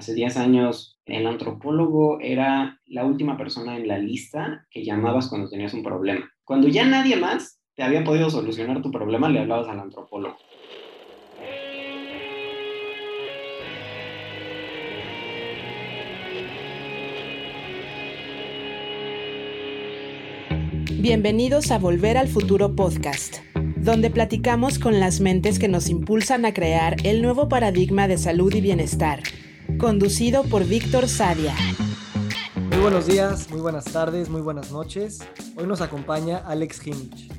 Hace 10 años el antropólogo era la última persona en la lista que llamabas cuando tenías un problema. Cuando ya nadie más te había podido solucionar tu problema, le hablabas al antropólogo. Bienvenidos a Volver al Futuro Podcast, donde platicamos con las mentes que nos impulsan a crear el nuevo paradigma de salud y bienestar, conducido por Víctor Sadia. Muy buenos días, muy buenas tardes, muy buenas noches. Hoy nos acompaña Alex Hinich.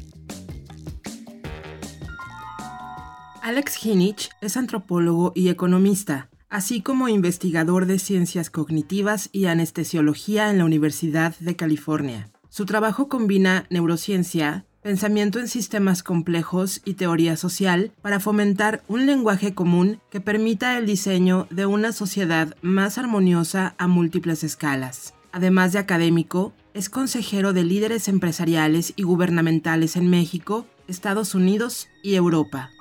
Alex Hinich es antropólogo y economista, así como investigador de ciencias cognitivas y anestesiología en la Universidad de California. Su trabajo combina neurociencia, pensamiento en sistemas complejos y teoría social para fomentar un lenguaje común que permita el diseño de una sociedad más armoniosa a múltiples escalas. Además de académico, es consejero de líderes empresariales y gubernamentales en México, Estados Unidos y Europa.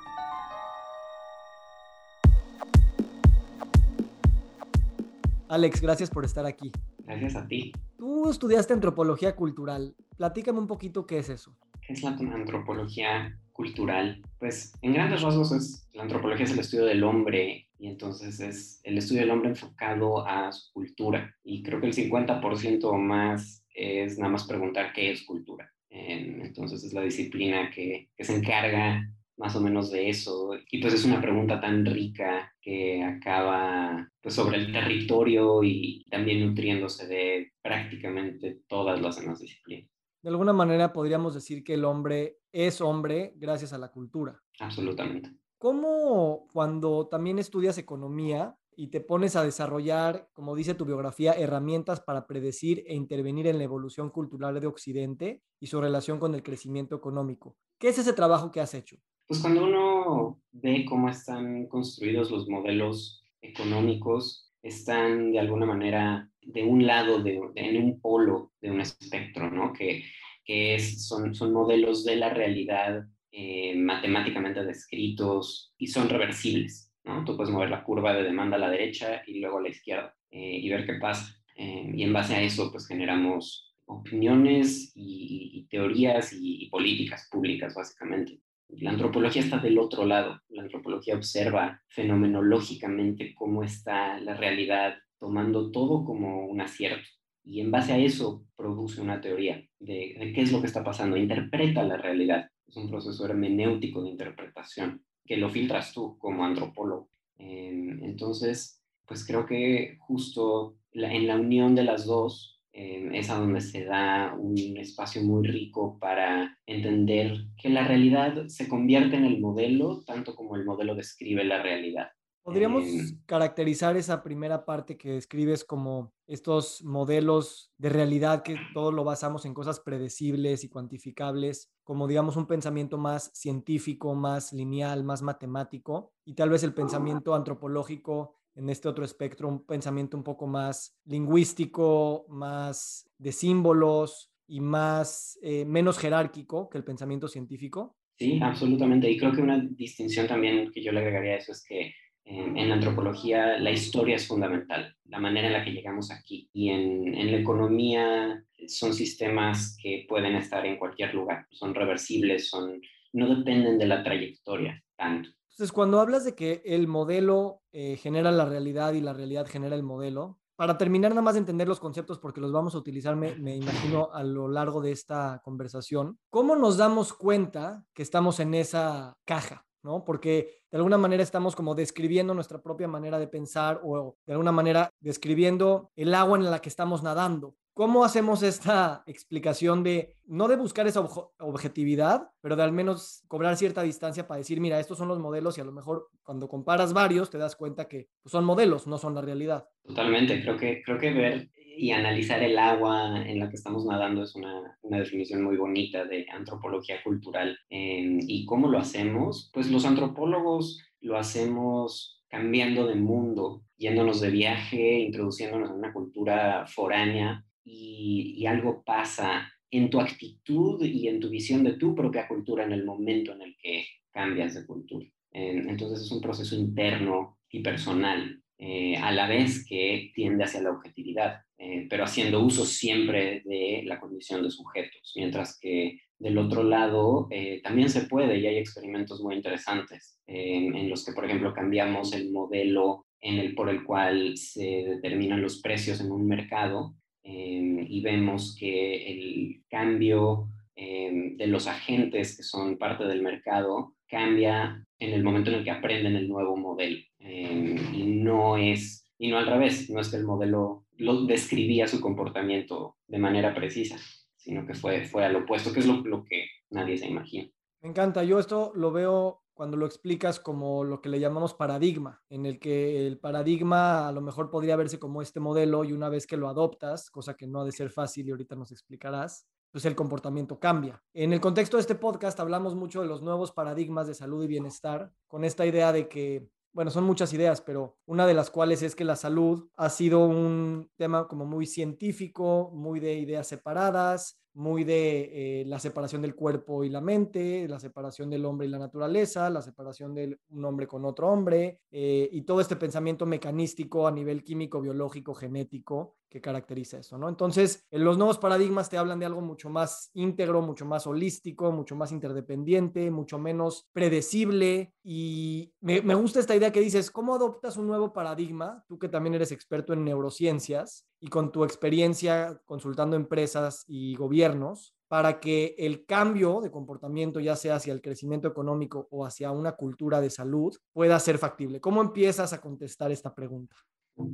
Alex, gracias por estar aquí. Gracias a ti. Tú estudiaste antropología cultural. Platícame un poquito qué es eso. ¿Qué es la antropología cultural? Pues en grandes rasgos la antropología es el estudio del hombre y entonces es el estudio del hombre enfocado a su cultura. Y creo que el 50% o más es nada más preguntar qué es cultura. Entonces es la disciplina que, que se encarga más o menos de eso. Y pues es una pregunta tan rica que acaba pues sobre el territorio y también nutriéndose de prácticamente todas las demás disciplinas. De alguna manera podríamos decir que el hombre es hombre gracias a la cultura. Absolutamente. ¿Cómo cuando también estudias economía y te pones a desarrollar, como dice tu biografía, herramientas para predecir e intervenir en la evolución cultural de Occidente y su relación con el crecimiento económico? ¿Qué es ese trabajo que has hecho? Pues cuando uno ve cómo están construidos los modelos económicos, están de alguna manera de un lado, de, en un polo de un espectro, ¿no? Que, que son, son modelos de la realidad eh, matemáticamente descritos y son reversibles, ¿no? Tú puedes mover la curva de demanda a la derecha y luego a la izquierda eh, y ver qué pasa. Eh, y en base a eso, pues generamos opiniones y, teorías y políticas públicas, básicamente. La antropología está del otro lado. La antropología observa fenomenológicamente cómo está la realidad, tomando todo como un acierto. Y en base a eso produce una teoría de, qué es lo que está pasando. Interpreta la realidad. Es un proceso hermenéutico de interpretación que lo filtras tú como antropólogo. entonces, pues creo que justo en la unión de las dos es a donde se da un espacio muy rico para entender que la realidad se convierte en el modelo, tanto como el modelo describe la realidad. ¿Podríamos caracterizar esa primera parte que describes como estos modelos de realidad que todo lo basamos en cosas predecibles y cuantificables, como digamos un pensamiento más científico, más lineal, más matemático, y tal vez el pensamiento antropológico en este otro espectro, un pensamiento un poco más lingüístico, más de símbolos y más eh, menos jerárquico que el pensamiento científico. Sí, absolutamente. Y creo que una distinción también que yo le agregaría a eso es que en, la antropología la historia es fundamental, la manera en la que llegamos aquí. Y en, en la economía son sistemas que pueden estar en cualquier lugar, son reversibles, son, no dependen de la trayectoria tanto. Entonces, cuando hablas de que el modelo eh, genera la realidad y la realidad genera el modelo, para terminar nada más de entender los conceptos, porque los vamos a utilizar, me, me, imagino, a lo largo de esta conversación, ¿cómo nos damos cuenta que estamos en esa caja? ¿No? Porque de alguna manera estamos como describiendo nuestra propia manera de pensar o de alguna manera describiendo el agua en la que estamos nadando. ¿Cómo hacemos esta explicación de, no de buscar esa objetividad, pero de al menos cobrar cierta distancia para decir, mira, estos son los modelos y a lo mejor cuando comparas varios te das cuenta que pues, son modelos, no son la realidad? Totalmente, creo que, creo que ver y analizar el agua en la que estamos nadando es una, una definición muy bonita de antropología cultural. Eh, ¿Y cómo lo hacemos? Pues los antropólogos lo hacemos cambiando de mundo, yéndonos de viaje, introduciéndonos en una cultura foránea y, algo pasa en tu actitud y en tu visión de tu propia cultura en el momento en el que cambias de cultura. entonces es un proceso interno y personal eh, a la vez que tiende hacia la objetividad, eh, pero haciendo uso siempre de la condición de sujetos, mientras que del otro lado también se puede y hay experimentos muy interesantes en los que, por ejemplo, cambiamos el modelo por el cual se determinan los precios en un mercado y vemos que el cambio de los agentes que son parte del mercado cambia en el momento en el que aprenden el nuevo modelo. Y no es, y no al revés, no es que el modelo lo describía su comportamiento de manera precisa, sino que fue, fue al opuesto, que es lo, lo que nadie se imagina. Me encanta, yo esto lo veo cuando lo explicas como lo que le llamamos paradigma, en el que el paradigma a lo mejor podría verse como este modelo y una vez que lo adoptas, cosa que no ha de ser fácil y ahorita nos explicarás, pues el comportamiento cambia. En el contexto de este podcast hablamos mucho de los nuevos paradigmas de salud y bienestar, con esta idea de que, bueno, son muchas ideas, pero una de las cuales es que la salud ha sido un tema como muy científico, muy de ideas separadas, muy de eh, la separación del cuerpo y la mente, la separación del hombre y la naturaleza, la separación de un hombre con otro hombre, eh, y todo este pensamiento mecanístico a nivel químico, biológico, genético que caracteriza eso, ¿no? Entonces, los nuevos paradigmas te hablan de algo mucho más íntegro, mucho más holístico, mucho más interdependiente, mucho menos predecible. Y me, me gusta esta idea que dices, ¿cómo adoptas un nuevo paradigma? Tú que también eres experto en neurociencias y con tu experiencia consultando empresas y gobiernos, para que el cambio de comportamiento, ya sea hacia el crecimiento económico o hacia una cultura de salud, pueda ser factible? ¿Cómo empiezas a contestar esta pregunta?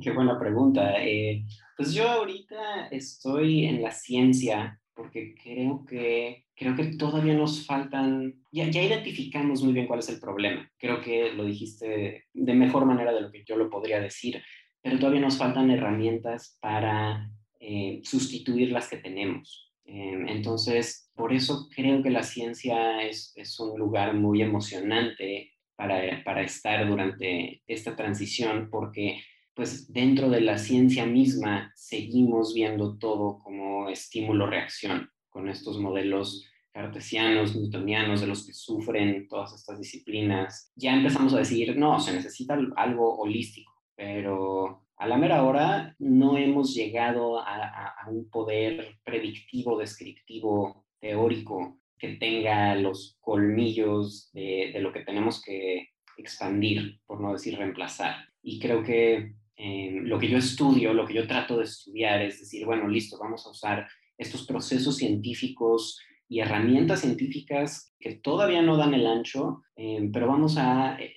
Qué buena pregunta. Eh, pues yo ahorita estoy en la ciencia porque creo que, creo que todavía nos faltan, ya, ya identificamos muy bien cuál es el problema. Creo que lo dijiste de mejor manera de lo que yo lo podría decir, pero todavía nos faltan herramientas para eh, sustituir las que tenemos. Em, entonces, por eso creo que la ciencia es, es un lugar muy emocionante para, para estar durante esta transición, porque pues dentro de la ciencia misma seguimos viendo todo como estímulo-reacción, con estos modelos cartesianos, newtonianos, de los que sufren todas estas disciplinas. Ya empezamos a decir, no, se necesita algo holístico, pero a la mera hora no hemos llegado a, un poder predictivo, descriptivo, teórico, que tenga los colmillos de, de lo que tenemos que expandir, por no decir reemplazar. Y creo que Em, lo que yo estudio, lo que yo trato de estudiar es decir, bueno, listo, vamos a usar estos procesos científicos y herramientas científicas que todavía no dan el ancho, em, pero vamos a, eh,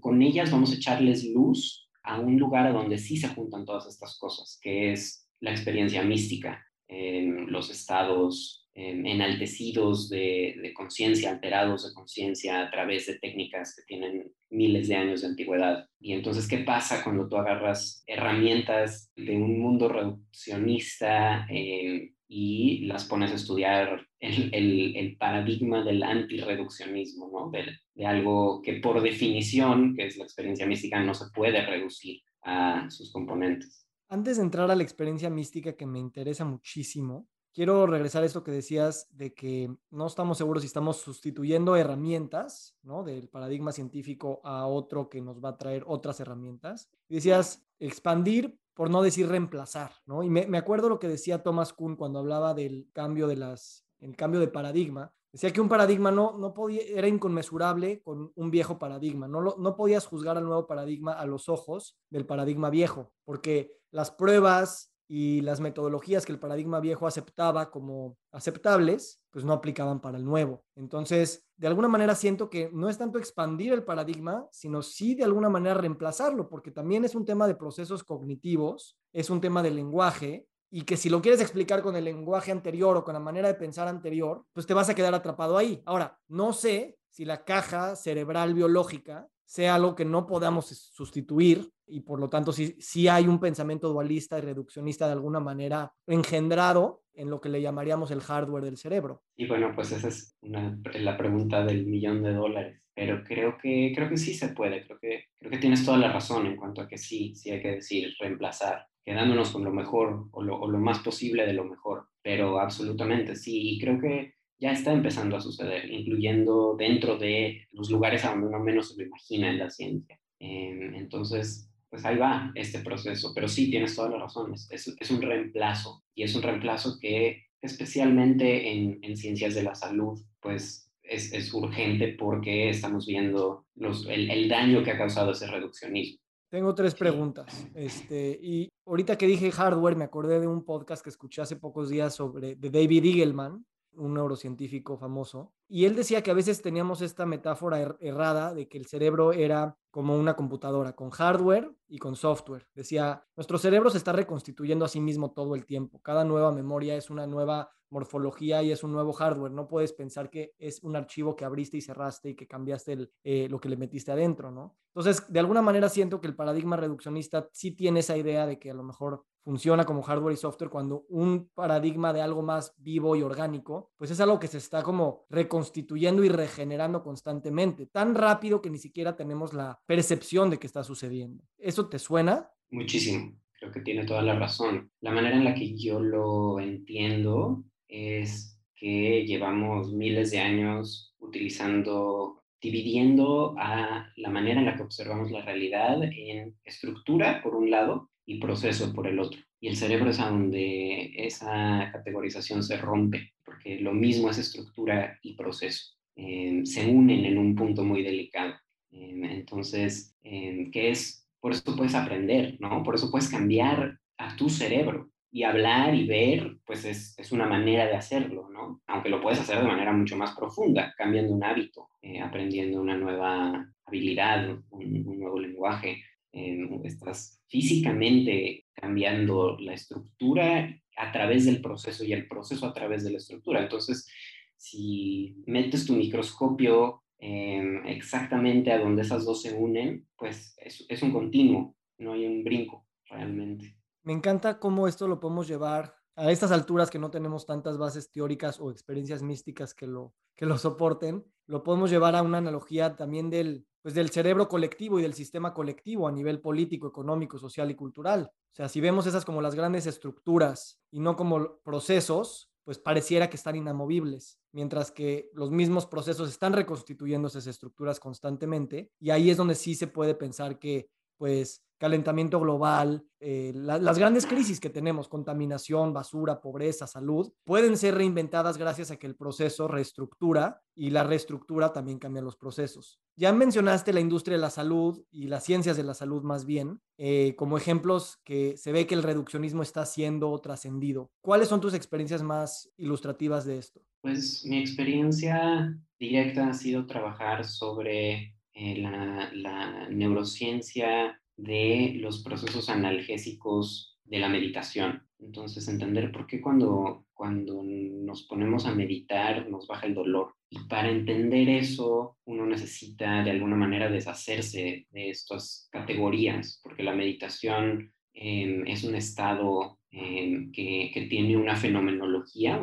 con ellas vamos a echarles luz a un lugar a donde sí se juntan todas estas cosas, que es la experiencia mística, em, los estados enaltecidos de, conciencia, alterados de conciencia a través de técnicas que tienen miles de años de antigüedad. Y entonces, ¿qué pasa cuando tú agarras herramientas de un mundo reduccionista eh, y las pones a estudiar el, paradigma del antirreduccionismo, ¿no? De algo que por definición, que es la experiencia mística, no se puede reducir a sus componentes. Antes de entrar a la experiencia mística que me interesa muchísimo, quiero regresar a esto que decías de que no estamos seguros si estamos sustituyendo herramientas, ¿no? Del paradigma científico a otro que nos va a traer otras herramientas. Decías expandir por no decir reemplazar, ¿no? Y me, me acuerdo lo que decía Thomas Kuhn cuando hablaba del cambio de las, el cambio de paradigma. Decía que un paradigma no, no podía, era inconmensurable con un viejo paradigma. No, lo, no podías juzgar al nuevo paradigma a los ojos del paradigma viejo, porque las pruebas, y las metodologías que el paradigma viejo aceptaba como aceptables, pues no aplicaban para el nuevo. Entonces, de alguna manera siento que no es tanto expandir el paradigma, sino sí de alguna manera reemplazarlo, porque también es un tema de procesos cognitivos, es un tema de lenguaje, y que si lo quieres explicar con el lenguaje anterior o con la manera de pensar anterior, pues te vas a quedar atrapado ahí. Ahora, no sé si la caja cerebral biológica sea algo que no podamos sustituir y por lo tanto sí, hay un pensamiento dualista y reduccionista de alguna manera engendrado en lo que le llamaríamos el hardware del cerebro. Y bueno, pues esa es la pregunta del millón de dólares, pero creo que, creo que sí se puede, creo que, creo que tienes toda la razón en cuanto a que sí, sí hay que decir reemplazar, quedándonos con lo mejor o lo, o lo más posible de lo mejor, pero absolutamente sí, y creo que ya está empezando a suceder, incluyendo dentro de los lugares a donde uno menos se lo imagina en la ciencia. Em, entonces, pues ahí va este proceso. Pero sí, tienes toda la razón, es, es, un reemplazo y es un reemplazo que especialmente en, en ciencias de la salud, pues es, es, urgente porque estamos viendo los, el, el, daño que ha causado ese reduccionismo. Tengo tres preguntas. Este, y ahorita que dije hardware, me acordé de un podcast que escuché hace pocos días sobre de David Eagleman, un neurocientífico famoso, y él decía que a veces teníamos esta metáfora er, errada de que el cerebro era como una computadora, con hardware y con software. Decía, nuestro cerebro se está reconstituyendo a sí mismo todo el tiempo. Cada nueva memoria es una nueva morfología y es un nuevo hardware. No puedes pensar que es un archivo que abriste y cerraste y que cambiaste eh, lo que le metiste adentro, ¿no? Entonces, de alguna manera siento que el paradigma reduccionista sí tiene esa idea de que a lo mejor funciona como hardware y software cuando un paradigma de algo más vivo y orgánico, pues es algo que se está como reconstituyendo y regenerando constantemente, tan rápido que ni siquiera tenemos la percepción de que está sucediendo. ¿Eso te suena? Muchísimo. Creo que tiene toda la razón. La manera en la que yo lo entiendo es que llevamos miles de años utilizando, dividiendo a la manera en la que observamos la realidad en estructura, por un lado, y proceso por el otro. Y el cerebro es a donde esa categorización se rompe, porque lo mismo es estructura y proceso. Eh, se unen en un punto muy delicado. Eh, entonces, eh, ¿qué es? Por eso puedes aprender, ¿no? Por eso puedes cambiar a tu cerebro y hablar y ver, pues es, es, una manera de hacerlo, ¿no? Aunque lo puedes hacer de manera mucho más profunda, cambiando un hábito, eh, aprendiendo una nueva habilidad, un, un nuevo lenguaje. Eh, estás físicamente cambiando la estructura a través del proceso y el proceso a través de la estructura. Entonces, si metes tu microscopio eh, exactamente a donde esas dos se unen, pues es, es un continuo, no hay un brinco realmente. Me encanta cómo esto lo podemos llevar a estas alturas que no tenemos tantas bases teóricas o experiencias místicas que lo, que lo soporten, lo podemos llevar a una analogía también del, pues del cerebro colectivo y del sistema colectivo a nivel político, económico, social y cultural. O sea, si vemos esas como las grandes estructuras y no como procesos, pues pareciera que están inamovibles, mientras que los mismos procesos están reconstituyendo esas estructuras constantemente y ahí es donde sí se puede pensar que pues calentamiento global, eh, las grandes crisis que tenemos, contaminación, basura, pobreza, salud, pueden ser reinventadas gracias a que el proceso reestructura y la reestructura también cambia los procesos. Ya mencionaste la industria de la salud y las ciencias de la salud más bien, eh, como ejemplos que se ve que el reduccionismo está siendo trascendido. ¿Cuáles son tus experiencias más ilustrativas de esto? Pues mi experiencia directa ha sido trabajar sobre eh, la, la neurociencia de los procesos analgésicos de la meditación. Entonces, entender por qué cuando, cuando nos ponemos a meditar nos baja el dolor. Y para entender eso, uno necesita de alguna manera deshacerse de estas categorías, porque la meditación em, es un estado em, que, que, tiene una fenomenología,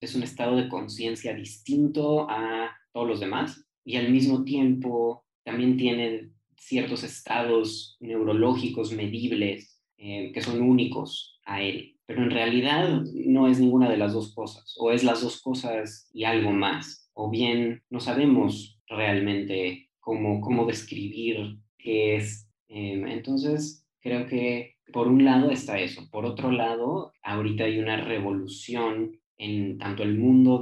es un estado de conciencia distinto a todos los demás y al mismo tiempo también tiene ciertos estados neurológicos medibles eh, que son únicos a él. Pero en realidad no es ninguna de las dos cosas, o es las dos cosas y algo más, o bien no sabemos realmente cómo, cómo describir qué es. Em, entonces, creo que por un lado está eso, por otro lado, ahorita hay una revolución en tanto el mundo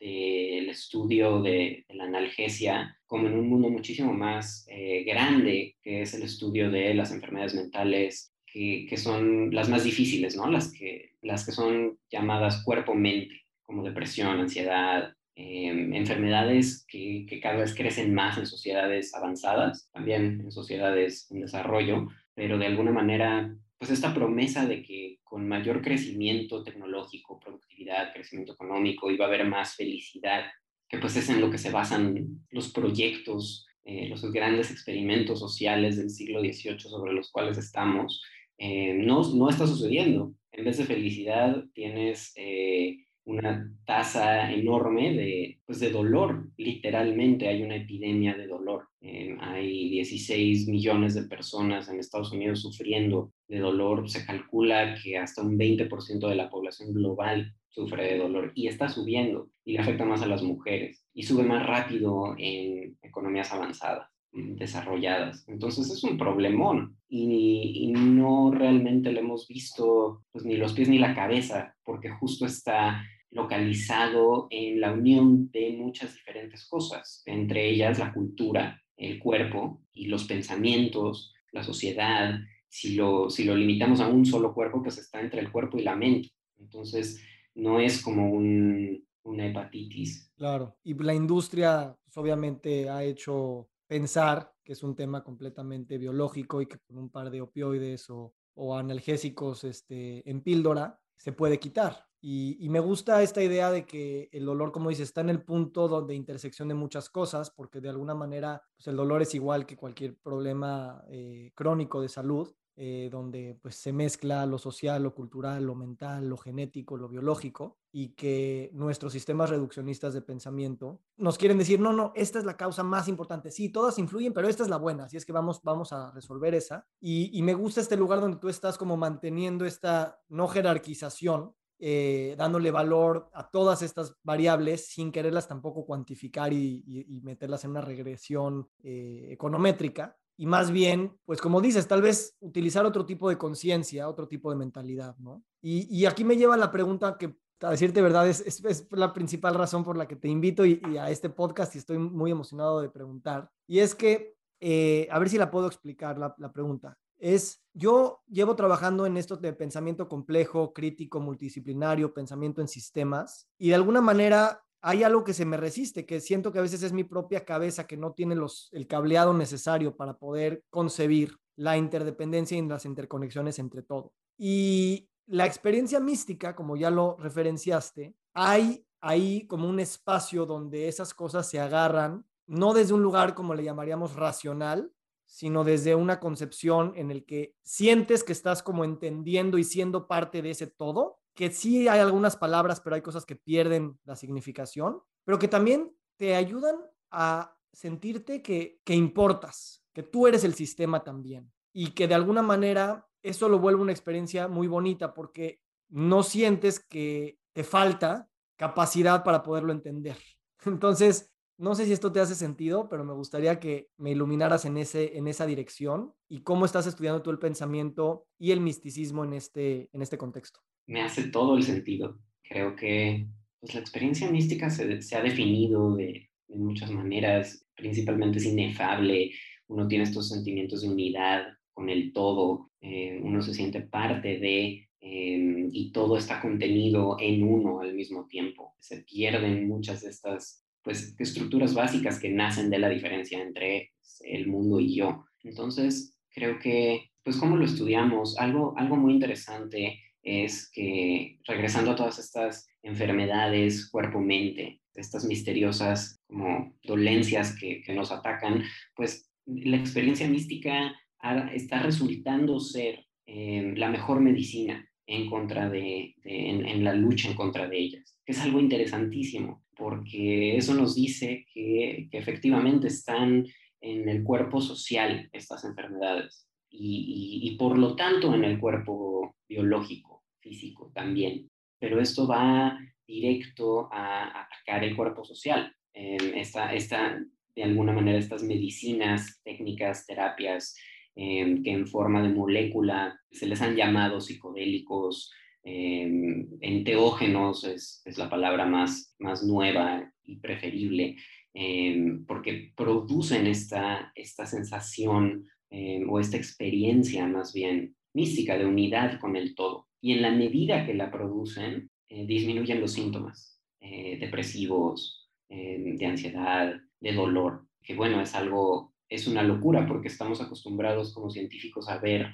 del de, estudio de, la analgesia como en un mundo muchísimo más eh, grande, que es el estudio de las enfermedades mentales, que, que, son las más difíciles, ¿no? Las que, las que son llamadas cuerpo-mente, como depresión, ansiedad, em, enfermedades que, que, cada vez crecen más en sociedades avanzadas, también en sociedades en desarrollo, pero de alguna manera pues esta promesa de que con mayor crecimiento tecnológico, productividad, crecimiento económico, iba a haber más felicidad, que pues es en lo que se basan los proyectos, eh, los grandes experimentos sociales del siglo XVIII sobre los cuales estamos, eh, no, no está sucediendo. En vez de felicidad tienes eh, una tasa enorme de, pues de dolor, literalmente hay una epidemia de dolor. Eh, hay 16 millones de personas en Estados Unidos sufriendo de dolor. Se calcula que hasta un 20% de la población global sufre de dolor y está subiendo y le afecta más a las mujeres y sube más rápido en economías avanzadas. desarrolladas. Entonces es un problemón y, no realmente le hemos visto pues, ni los pies ni la cabeza, porque justo está localizado en la unión de muchas diferentes cosas, entre ellas la cultura, el cuerpo y los pensamientos, la sociedad. Si lo, si lo limitamos a un solo cuerpo, pues está entre el cuerpo y la mente. Entonces, no es como un, una hepatitis. Claro, y la industria pues, obviamente ha hecho pensar que es un tema completamente biológico y que con un par de opioides o, o analgésicos este, en píldora se puede quitar. Y, me gusta esta idea de que el dolor, como dice, está en el punto donde intersección de muchas cosas, porque de alguna manera pues el dolor es igual que cualquier problema eh, crónico de salud, eh, donde pues se mezcla lo social, lo cultural, lo mental, lo genético, lo biológico, y que nuestros sistemas reduccionistas de pensamiento nos quieren decir, no, no, esta es la causa más importante. Sí, todas influyen, pero esta es la buena, así es que vamos, vamos a resolver esa. Y me gusta este lugar donde tú estás como manteniendo esta no jerarquización eh, dándole valor a todas estas variables sin quererlas tampoco cuantificar y, meterlas en una regresión eh, econométrica. Y más bien, pues como dices, tal vez utilizar otro tipo de conciencia, otro tipo de mentalidad, ¿no? Y, aquí me lleva la pregunta que, a decirte verdad, es, es, la principal razón por la que te invito y, a este podcast y estoy muy emocionado de preguntar. Y es que, eh, a ver si la puedo explicar la pregunta es, yo llevo trabajando en esto de pensamiento complejo, crítico, multidisciplinario, pensamiento en sistemas, y de alguna manera hay algo que se me resiste, que siento que a veces es mi propia cabeza que no tiene los, el cableado necesario para poder concebir la interdependencia y las interconexiones entre todo. Y la experiencia mística, como ya lo referenciaste, hay ahí como un espacio donde esas cosas se agarran, no desde un lugar como le llamaríamos racional, sino desde una concepción en el que sientes que estás como entendiendo y siendo parte de ese todo, que sí hay algunas palabras, pero hay cosas que pierden la significación, pero que también te ayudan a sentirte que, que importas, que tú eres el sistema también y que de alguna manera eso lo vuelve una experiencia muy bonita porque no sientes que te falta capacidad para poderlo entender. Entonces, no sé si esto te hace sentido, pero me gustaría que me iluminaras en, ese, en esa dirección y cómo estás estudiando tú el pensamiento y el misticismo en este, en este contexto. Me hace todo el sentido. Creo que pues, la experiencia mística se, ha definido de, muchas maneras, principalmente es inefable, uno tiene estos sentimientos de unidad con el todo, eh, uno se siente parte de, eh, y todo está contenido en uno al mismo tiempo. Se pierden muchas de estas pues, estructuras básicas que nacen de la diferencia entre el mundo y yo. Entonces, creo que, pues, ¿cómo lo estudiamos? Algo, algo muy interesante es que, regresando a todas estas enfermedades cuerpo-mente, estas misteriosas como dolencias que, nos atacan, pues la experiencia mística está resultando ser eh, la mejor medicina en contra de, en, la lucha en contra de ellas, que es algo interesantísimo porque eso nos dice que, efectivamente están en el cuerpo social estas enfermedades y, por lo tanto en el cuerpo biológico, físico también. Pero esto va directo a atacar el cuerpo social. esta, de alguna manera, estas medicinas, técnicas, terapias eh, que en forma de molécula se les han llamado psicodélicos, eh, enteógenos es, la palabra más, más nueva y preferible, eh, porque producen esta, esta sensación eh, o esta experiencia más bien mística de unidad con el todo. Y en la medida que la producen, disminuyen los síntomas depresivos, de ansiedad, de dolor, que bueno, es algo, es una locura porque estamos acostumbrados como científicos a ver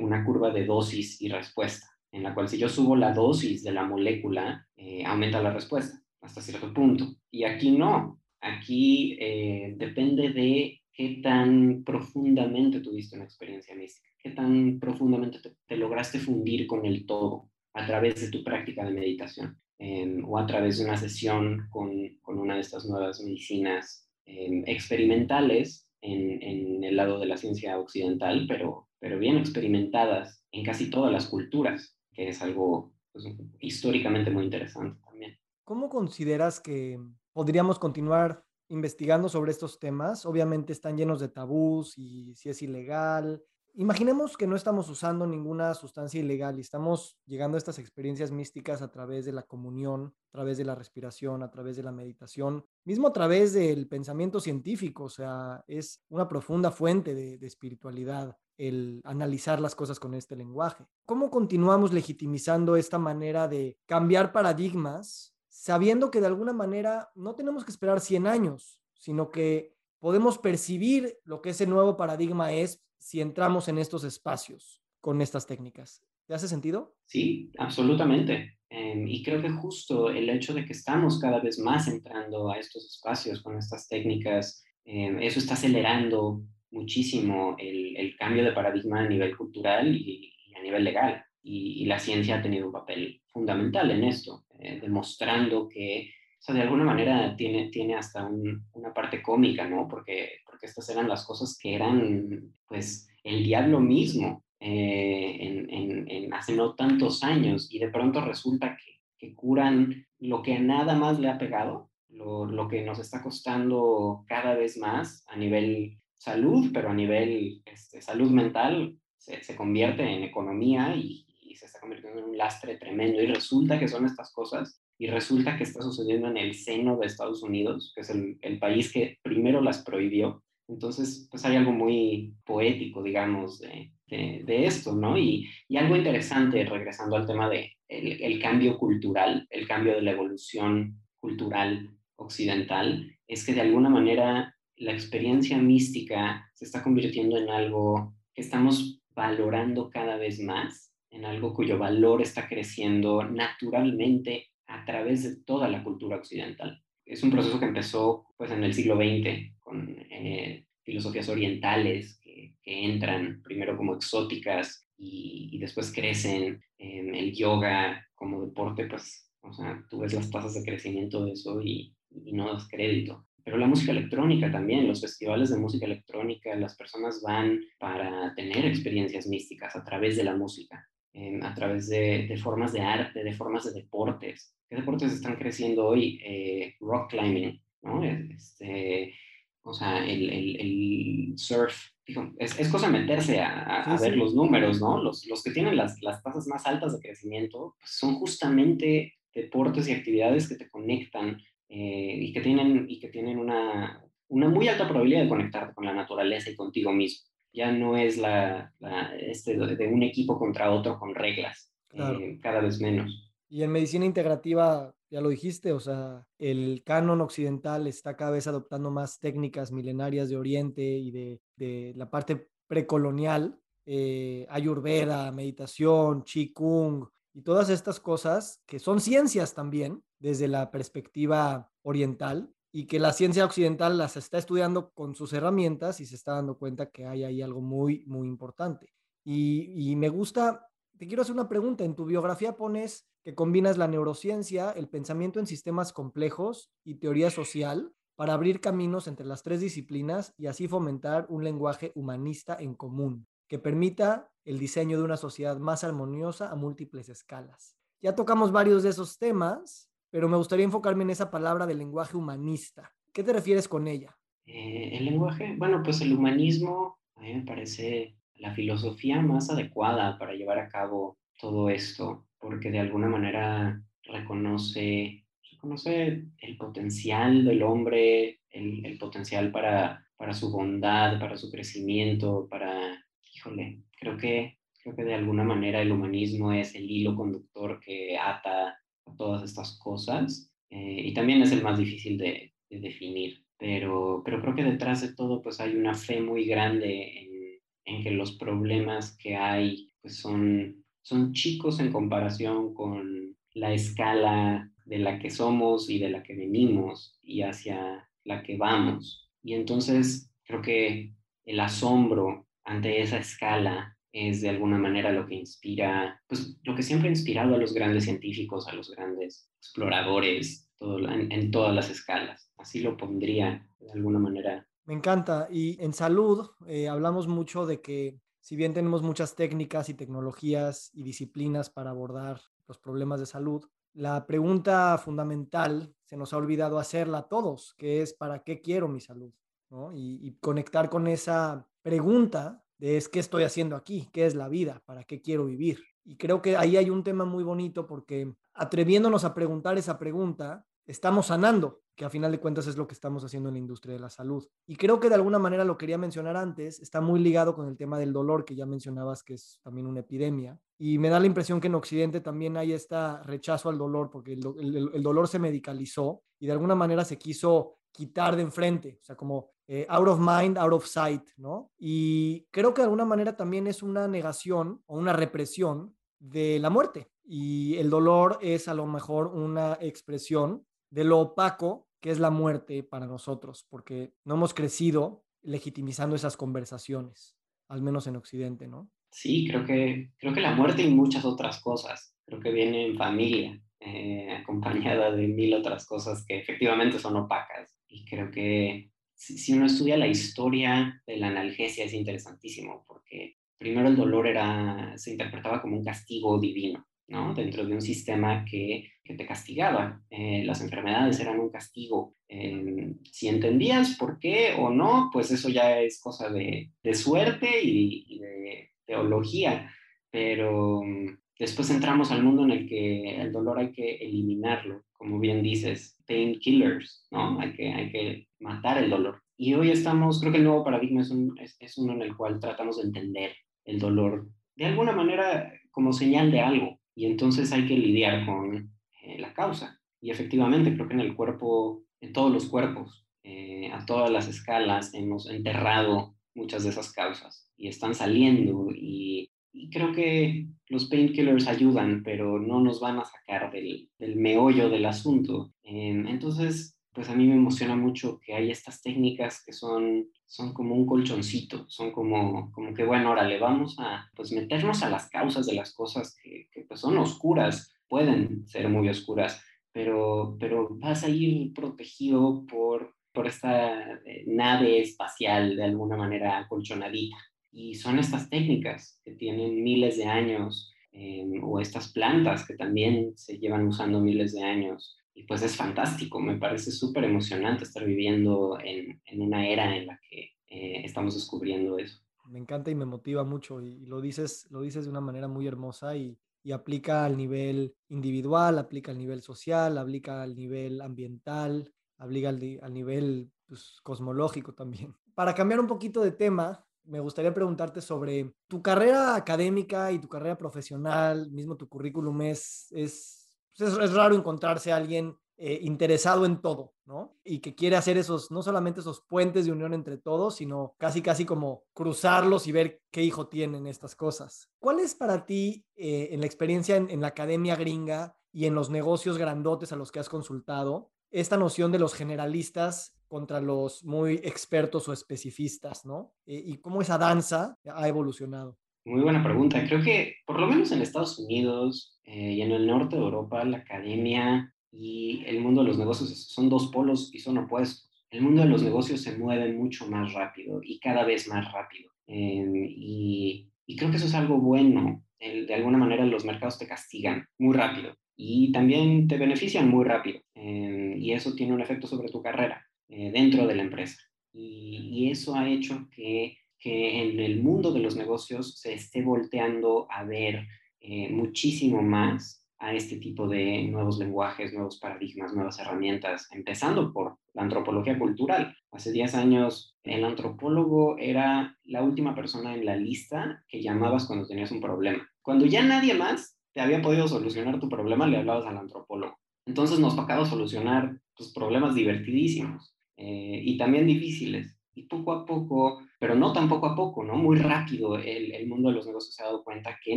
una curva de dosis y respuesta en la cual si yo subo la dosis de la molécula, eh, aumenta la respuesta hasta cierto punto. Y aquí no, aquí eh, depende de qué tan profundamente tuviste una experiencia mística, qué tan profundamente te, lograste fundir con el todo a través de tu práctica de meditación em, o a través de una sesión con, con una de estas nuevas medicinas em, experimentales en, en, el lado de la ciencia occidental, pero, pero bien experimentadas en casi todas las culturas que es algo pues, históricamente muy interesante también. ¿Cómo consideras que podríamos continuar investigando sobre estos temas, obviamente están llenos de tabús y si es ilegal. Imaginemos que no estamos usando ninguna sustancia ilegal y estamos llegando a estas experiencias místicas a través de la comunión, a través de la respiración, a través de la meditación, mismo a través del pensamiento científico, o sea, es una profunda fuente de, de espiritualidad el analizar las cosas con este lenguaje. ¿Cómo continuamos legitimizando esta manera de cambiar paradigmas sabiendo que de alguna manera no tenemos que esperar 100 años, sino que podemos percibir lo que ese nuevo paradigma es si entramos en estos espacios con estas técnicas. ¿Te hace sentido? Sí, absolutamente. Em, y creo que justo el hecho de que estamos cada vez más entrando a estos espacios con estas técnicas, em, eso está acelerando muchísimo el, el, cambio de paradigma a nivel cultural y, a nivel legal. Y, la ciencia ha tenido un papel fundamental en esto. Eh, demostrando que, o sea, de alguna manera tiene, tiene hasta una parte cómica, ¿no? Porque, porque estas eran las cosas que eran, pues, el diablo mismo eh, en, en, hace no tantos años y de pronto resulta que, que curan lo que nada más le ha pegado, lo, lo, que nos está costando cada vez más a nivel salud, pero a nivel este, salud mental se, se convierte en economía y, se está convirtiendo en un lastre tremendo. Y resulta que son estas cosas y resulta que está sucediendo en el seno de Estados Unidos, que es el, el país que primero las prohibió. Entonces, pues hay algo muy poético, digamos, de, de, de esto, ¿no? Y, y, algo interesante, regresando al tema de el, el cambio cultural, el cambio de la evolución cultural occidental, es que de alguna manera la experiencia mística se está convirtiendo en algo que estamos valorando cada vez más en algo cuyo valor está creciendo naturalmente a través de toda la cultura occidental. Es un proceso que empezó pues, en el siglo XX con eh, filosofías orientales que, entran primero como exóticas y, y después crecen. en el yoga como deporte, pues, o sea, tú ves las tasas de crecimiento de eso y, y no das crédito pero la música electrónica también, los festivales de música electrónica, las personas van para tener experiencias místicas a través de la música eh, a través de, de, formas de arte, de formas de deportes. ¿Qué deportes están creciendo hoy? Eh, rock climbing, ¿no? Este, o sea, el, el, el surf. Digo, es, es, cosa meterse a, a, sí, ver sí. los números, ¿no? Los, los que tienen las, las tasas más altas de crecimiento pues son justamente deportes y actividades que te conectan eh, y que tienen, y que tienen una, una muy alta probabilidad de conectarte con la naturaleza y contigo mismo ya no es la, la este, de un equipo contra otro con reglas, claro. eh, cada vez menos. Y en medicina integrativa, ya lo dijiste, o sea, el canon occidental está cada vez adoptando más técnicas milenarias de Oriente y de, de la parte precolonial, eh, ayurveda, meditación, qigong y todas estas cosas que son ciencias también desde la perspectiva oriental, y que la ciencia occidental las está estudiando con sus herramientas y se está dando cuenta que hay ahí algo muy, muy importante. Y, me gusta, te quiero hacer una pregunta, en tu biografía pones que combinas la neurociencia, el pensamiento en sistemas complejos y teoría social para abrir caminos entre las tres disciplinas y así fomentar un lenguaje humanista en común que permita el diseño de una sociedad más armoniosa a múltiples escalas. Ya tocamos varios de esos temas, pero me gustaría enfocarme en esa palabra del lenguaje humanista. ¿Qué te refieres con ella? Eh, el lenguaje, bueno, pues el humanismo a mí me parece la filosofía más adecuada para llevar a cabo todo esto, porque de alguna manera reconoce, reconoce el potencial del hombre, el, el potencial para, para su bondad, para su crecimiento, para, híjole, creo que, creo que de alguna manera el humanismo es el hilo conductor que ata todas estas cosas eh, y también es el más difícil de, de, definir, pero, pero creo que detrás de todo pues hay una fe muy grande en, en que los problemas que hay pues son, son chicos en comparación con la escala de la que somos y de la que venimos y hacia la que vamos. Y entonces creo que el asombro ante esa escala es de alguna manera lo que inspira, pues lo que siempre ha inspirado a los grandes científicos, a los grandes exploradores, en, todas las escalas. Así lo pondría de alguna manera. Me encanta. Y en salud eh, hablamos mucho de que si bien tenemos muchas técnicas y tecnologías y disciplinas para abordar los problemas de salud, la pregunta fundamental se nos ha olvidado hacerla a todos, que es ¿para qué quiero mi salud? ¿no? Y conectar con esa pregunta de es qué estoy haciendo aquí, qué es la vida, para qué quiero vivir. Y creo que ahí hay un tema muy bonito porque atreviéndonos a preguntar esa pregunta, estamos sanando, que a final de cuentas es lo que estamos haciendo en la industria de la salud. Y creo que de alguna manera lo quería mencionar antes, está muy ligado con el tema del dolor que ya mencionabas, que es también una epidemia. Y me da la impresión que en Occidente también hay este rechazo al dolor, porque el, dolor se medicalizó y de alguna manera se quiso quitar de enfrente, o sea, como eh, out of mind, out of sight, ¿no? Y creo que de alguna manera también es una negación o una represión de la muerte. Y el dolor es a lo mejor una expresión de lo opaco que es la muerte para nosotros, porque no hemos crecido legitimizando esas conversaciones, al menos en Occidente, ¿no? Sí, creo que, creo que la muerte y muchas otras cosas, creo que viene en familia, eh, acompañada de mil otras cosas que efectivamente son opacas. Y creo que si, si, uno estudia la historia de la analgesia es interesantísimo, porque primero el dolor era, se interpretaba como un castigo divino, ¿no? Dentro de un sistema que, que te castigaba. Eh, las enfermedades eran un castigo. Eh, si entendías por qué o no, pues eso ya es cosa de, de suerte y, y, de teología. Pero mm, después entramos al mundo en el que el dolor hay que eliminarlo, como bien dices, painkillers, ¿no? Hay que, hay que matar el dolor. Y hoy estamos, creo que el nuevo paradigma es, un, es, es uno en el cual tratamos de entender el dolor de alguna manera como señal de algo. Y entonces hay que lidiar con eh, la causa. Y efectivamente, creo que en el cuerpo, en todos los cuerpos, eh, a todas las escalas, hemos enterrado muchas de esas causas y están saliendo. Y, y creo que los painkillers ayudan, pero no nos van a sacar del, del meollo del asunto. Eh, entonces, pues a mí me emociona mucho que hay estas técnicas que son, son como un colchoncito, son como, como que, bueno, ahora le vamos a pues meternos a las causas de las cosas que, que pues son oscuras, pueden ser muy oscuras, pero, pero vas a ir protegido por, por esta eh, nave espacial de alguna manera colchonadita. Y son estas técnicas que tienen miles de años, eh, o estas plantas que también se llevan usando miles de años, y pues es fantástico, me parece súper emocionante estar viviendo en, en, una era en la que eh, estamos descubriendo eso. Me encanta y me motiva mucho y, lo dices, lo dices de una manera muy hermosa y, y aplica al nivel individual, aplica al nivel social, aplica al nivel ambiental, aplica al, al nivel pues, cosmológico también. Para cambiar un poquito de tema, me gustaría preguntarte sobre tu carrera académica y tu carrera profesional, mismo tu currículum es, es pues, es, raro encontrarse a alguien eh, interesado en todo, ¿no? Y que quiere hacer esos, no solamente esos puentes de unión entre todos, sino casi, casi como cruzarlos y ver qué hijo tienen estas cosas. ¿Cuál es para ti, eh, en la experiencia en, en la academia gringa y en los negocios grandotes a los que has consultado, esta noción de los generalistas contra los muy expertos o especificistas, ¿no? Eh, y cómo esa danza ha evolucionado. Muy buena pregunta. Creo que por lo menos en Estados Unidos eh, y en el norte de Europa, la academia y el mundo de los negocios son dos polos y son opuestos. El mundo de los negocios se mueve mucho más rápido y cada vez más rápido. Eh, y, y, creo que eso es algo bueno. El, de alguna manera los mercados te castigan muy rápido y también te benefician muy rápido. Eh, y eso tiene un efecto sobre tu carrera eh, dentro de la empresa. Y, eso ha hecho que que en el mundo de los negocios se esté volteando a ver eh, muchísimo más a este tipo de nuevos lenguajes, nuevos paradigmas, nuevas herramientas, empezando por la antropología cultural. Hace 10 años el antropólogo era la última persona en la lista que llamabas cuando tenías un problema. Cuando ya nadie más te había podido solucionar tu problema, le hablabas al antropólogo. Entonces nos tocaba solucionar pues, problemas divertidísimos eh, y también difíciles. Y poco a poco pero no tan poco a poco, ¿no? Muy rápido el, el, mundo de los negocios se ha dado cuenta que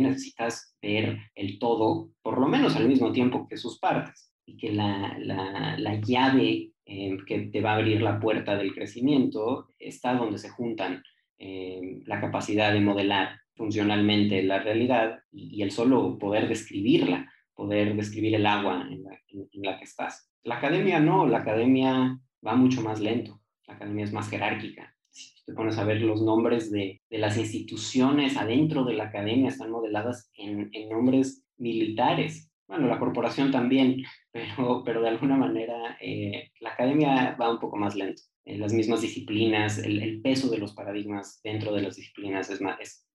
necesitas ver el todo, por lo menos al mismo tiempo que sus partes, y que la, la, la llave eh, que te va a abrir la puerta del crecimiento está donde se juntan eh, la capacidad de modelar funcionalmente la realidad y, y, el solo poder describirla, poder describir el agua en la, en, en la que estás. La academia no, la academia va mucho más lento, la academia es más jerárquica, si te pones a ver los nombres de, de, las instituciones adentro de la academia, están modeladas en, en nombres militares, bueno, la corporación también, pero, pero de alguna manera eh, la academia va un poco más lento. En las mismas disciplinas, el, peso de los paradigmas dentro de las disciplinas es,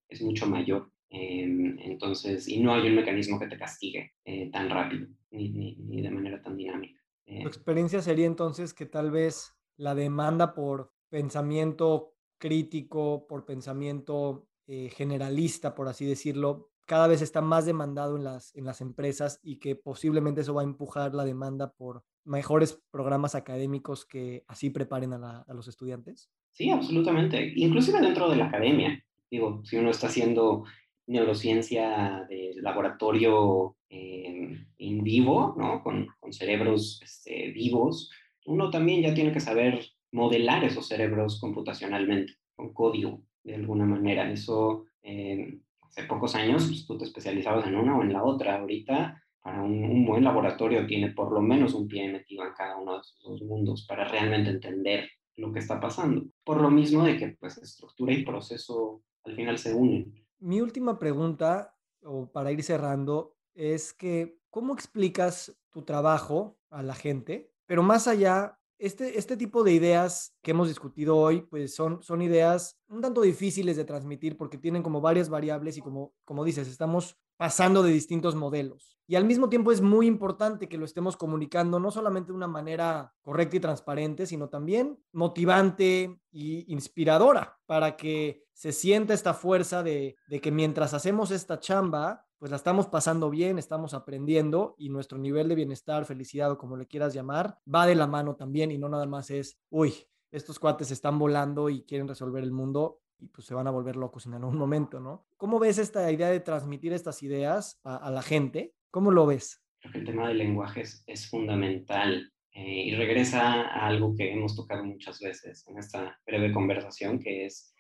es, mucho mayor. Em, entonces, y no hay un mecanismo que te castigue eh, tan rápido ni, ni, de manera tan dinámica. Eh, ¿Tu experiencia sería entonces que tal vez la demanda por pensamiento crítico, por pensamiento generalista, por así decirlo, cada vez está más demandado en las, en las empresas y que posiblemente eso va a empujar la demanda por mejores programas académicos que así preparen a, los estudiantes? Sí, absolutamente. Inclusive dentro de la academia. Digo, si uno está haciendo neurociencia de laboratorio eh, en vivo, ¿no? Con, con cerebros este, vivos, uno también ya tiene que saber modelar esos cerebros computacionalmente, con código, de alguna manera. Eso eh, hace pocos años pues, tú te especializabas en una o en la otra. Ahorita, para un, buen laboratorio, tiene por lo menos un pie metido en cada uno de esos dos mundos para realmente entender lo que está pasando. Por lo mismo de que pues estructura y proceso al final se unen. Mi última pregunta, o para ir cerrando, es que ¿cómo explicas tu trabajo a la gente? Pero más allá, este, este tipo de ideas que hemos discutido hoy, pues son, son ideas un tanto difíciles de transmitir porque tienen como varias variables y como, como dices, estamos pasando de distintos modelos. Y al mismo tiempo es muy importante que lo estemos comunicando no solamente de una manera correcta y transparente, sino también motivante y inspiradora para que se sienta esta fuerza de, de que mientras hacemos esta chamba, pues la estamos pasando bien, estamos aprendiendo y nuestro nivel de bienestar, felicidad o como le quieras llamar, va de la mano también y no nada más es, uy, estos cuates están volando y quieren resolver el mundo y pues se van a volver locos en algún momento, ¿no? ¿Cómo ves esta idea de transmitir estas ideas a, la gente? ¿Cómo lo ves? Creo que el tema del lenguaje es, fundamental eh, y regresa a algo que hemos tocado muchas veces en esta breve conversación, que es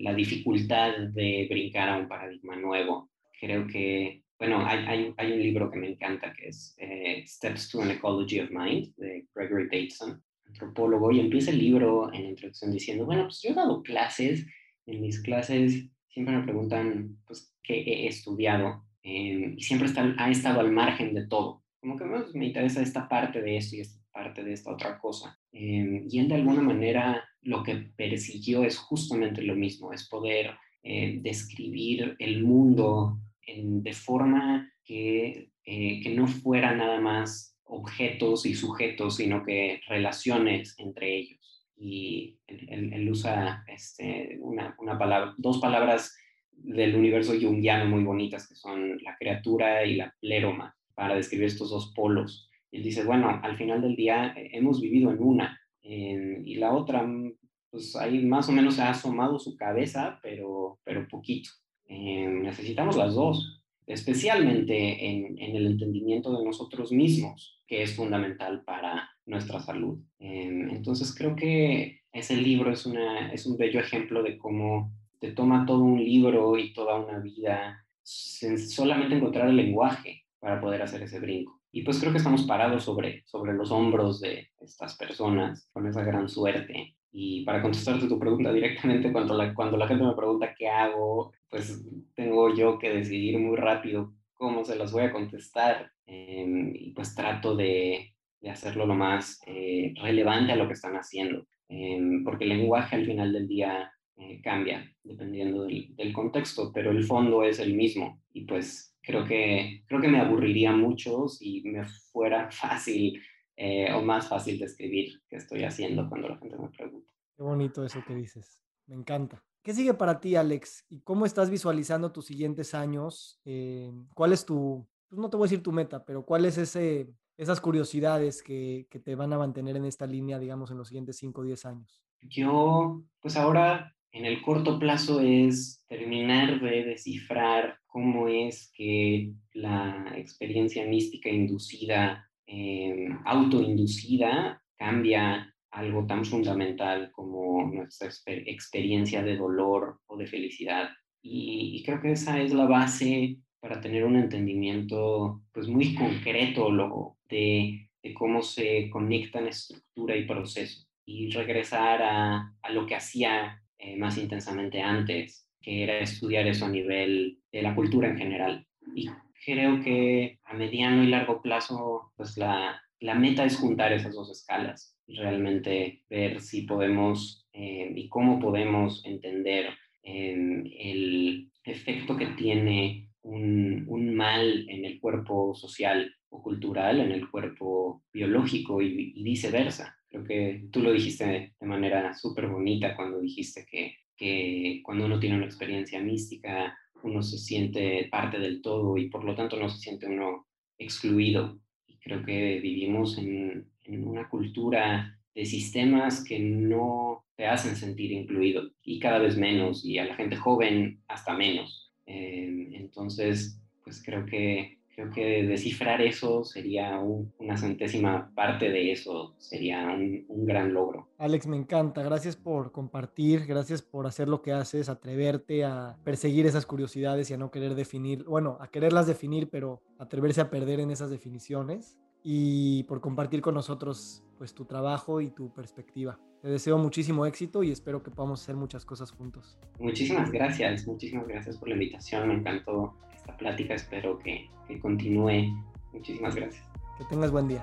la dificultad de brincar a un paradigma nuevo creo que, bueno, hay, hay, hay, un libro que me encanta que es eh, Steps to an Ecology of Mind de Gregory Bateson, antropólogo, y empieza el libro en la introducción diciendo, bueno, pues yo he dado clases, en mis clases siempre me preguntan, pues, qué he estudiado, em, y siempre está, ha estado al margen de todo. Como que pues, me interesa esta parte de esto y esta parte de esta otra cosa. Em, y él de alguna manera lo que persiguió es justamente lo mismo, es poder eh, describir el mundo de forma que, eh, que no fuera nada más objetos y sujetos, sino que relaciones entre ellos. Y él, usa este, una, una, palabra, dos palabras del universo junguiano muy bonitas, que son la criatura y la pleroma, para describir estos dos polos. Él dice, bueno, al final del día eh, hemos vivido en una, y la otra, pues ahí más o menos se ha asomado su cabeza, pero, pero poquito. Eh, necesitamos las dos, especialmente en, en, el entendimiento de nosotros mismos, que es fundamental para nuestra salud. Eh, entonces creo que ese libro es, una, es un bello ejemplo de cómo te toma todo un libro y toda una vida solamente encontrar el lenguaje para poder hacer ese brinco. Y pues creo que estamos parados sobre, sobre los hombros de estas personas con esa gran suerte y para contestarte tu pregunta directamente, cuando la, cuando la gente me pregunta qué hago, pues tengo yo que decidir muy rápido cómo se las voy a contestar em, y pues trato de, de hacerlo lo más eh, relevante a lo que están haciendo, em, porque el lenguaje al final del día eh, cambia dependiendo del, contexto, pero el fondo es el mismo y pues creo que, creo que me aburriría mucho si me fuera fácil eh, o más fácil de escribir que estoy haciendo cuando la gente me pregunta. Qué bonito eso que dices, me encanta. ¿Qué sigue para ti, Alex? ¿Y cómo estás visualizando tus siguientes años? ¿Cuál es tu, no te voy a decir tu meta, pero cuál es ese, esas curiosidades que, que te van a mantener en esta línea, digamos, en los siguientes 5 o 10 años? Yo, pues ahora en el corto plazo es terminar de descifrar cómo es que la experiencia mística inducida eh, autoinducida cambia algo tan fundamental como nuestra experiencia de dolor o de felicidad. Y, creo que esa es la base para tener un entendimiento pues muy concreto lo, de, cómo se conectan estructura y proceso y regresar a, a lo que hacía eh, más intensamente antes, que era estudiar eso a nivel de la cultura en general. Y creo que a mediano y largo plazo, pues la, la meta es juntar esas dos escalas y realmente ver si podemos eh, y cómo podemos entender eh, el efecto que tiene un, mal en el cuerpo social o cultural, en el cuerpo biológico y, y viceversa. Creo que tú lo dijiste de manera súper bonita cuando dijiste que, que cuando uno tiene una experiencia mística, uno se siente parte del todo y por lo tanto no se siente uno excluido. Y creo que vivimos en una cultura de sistemas que no te hacen sentir incluido y cada vez menos y a la gente joven hasta menos. Eh, entonces, pues creo que Creo que descifrar eso sería una centésima parte de eso, sería un, gran logro. Alex, me encanta. Gracias por compartir, gracias por hacer lo que haces, atreverte a perseguir esas curiosidades y a no querer definir, bueno, a quererlas definir, pero atreverse a perder en esas definiciones y por compartir con nosotros pues tu trabajo y tu perspectiva. Te deseo muchísimo éxito y espero que podamos hacer muchas cosas juntos. Muchísimas gracias, muchísimas gracias por la invitación. Me encantó esta plática. Espero que, que continúe. Muchísimas gracias. Que tengas buen día.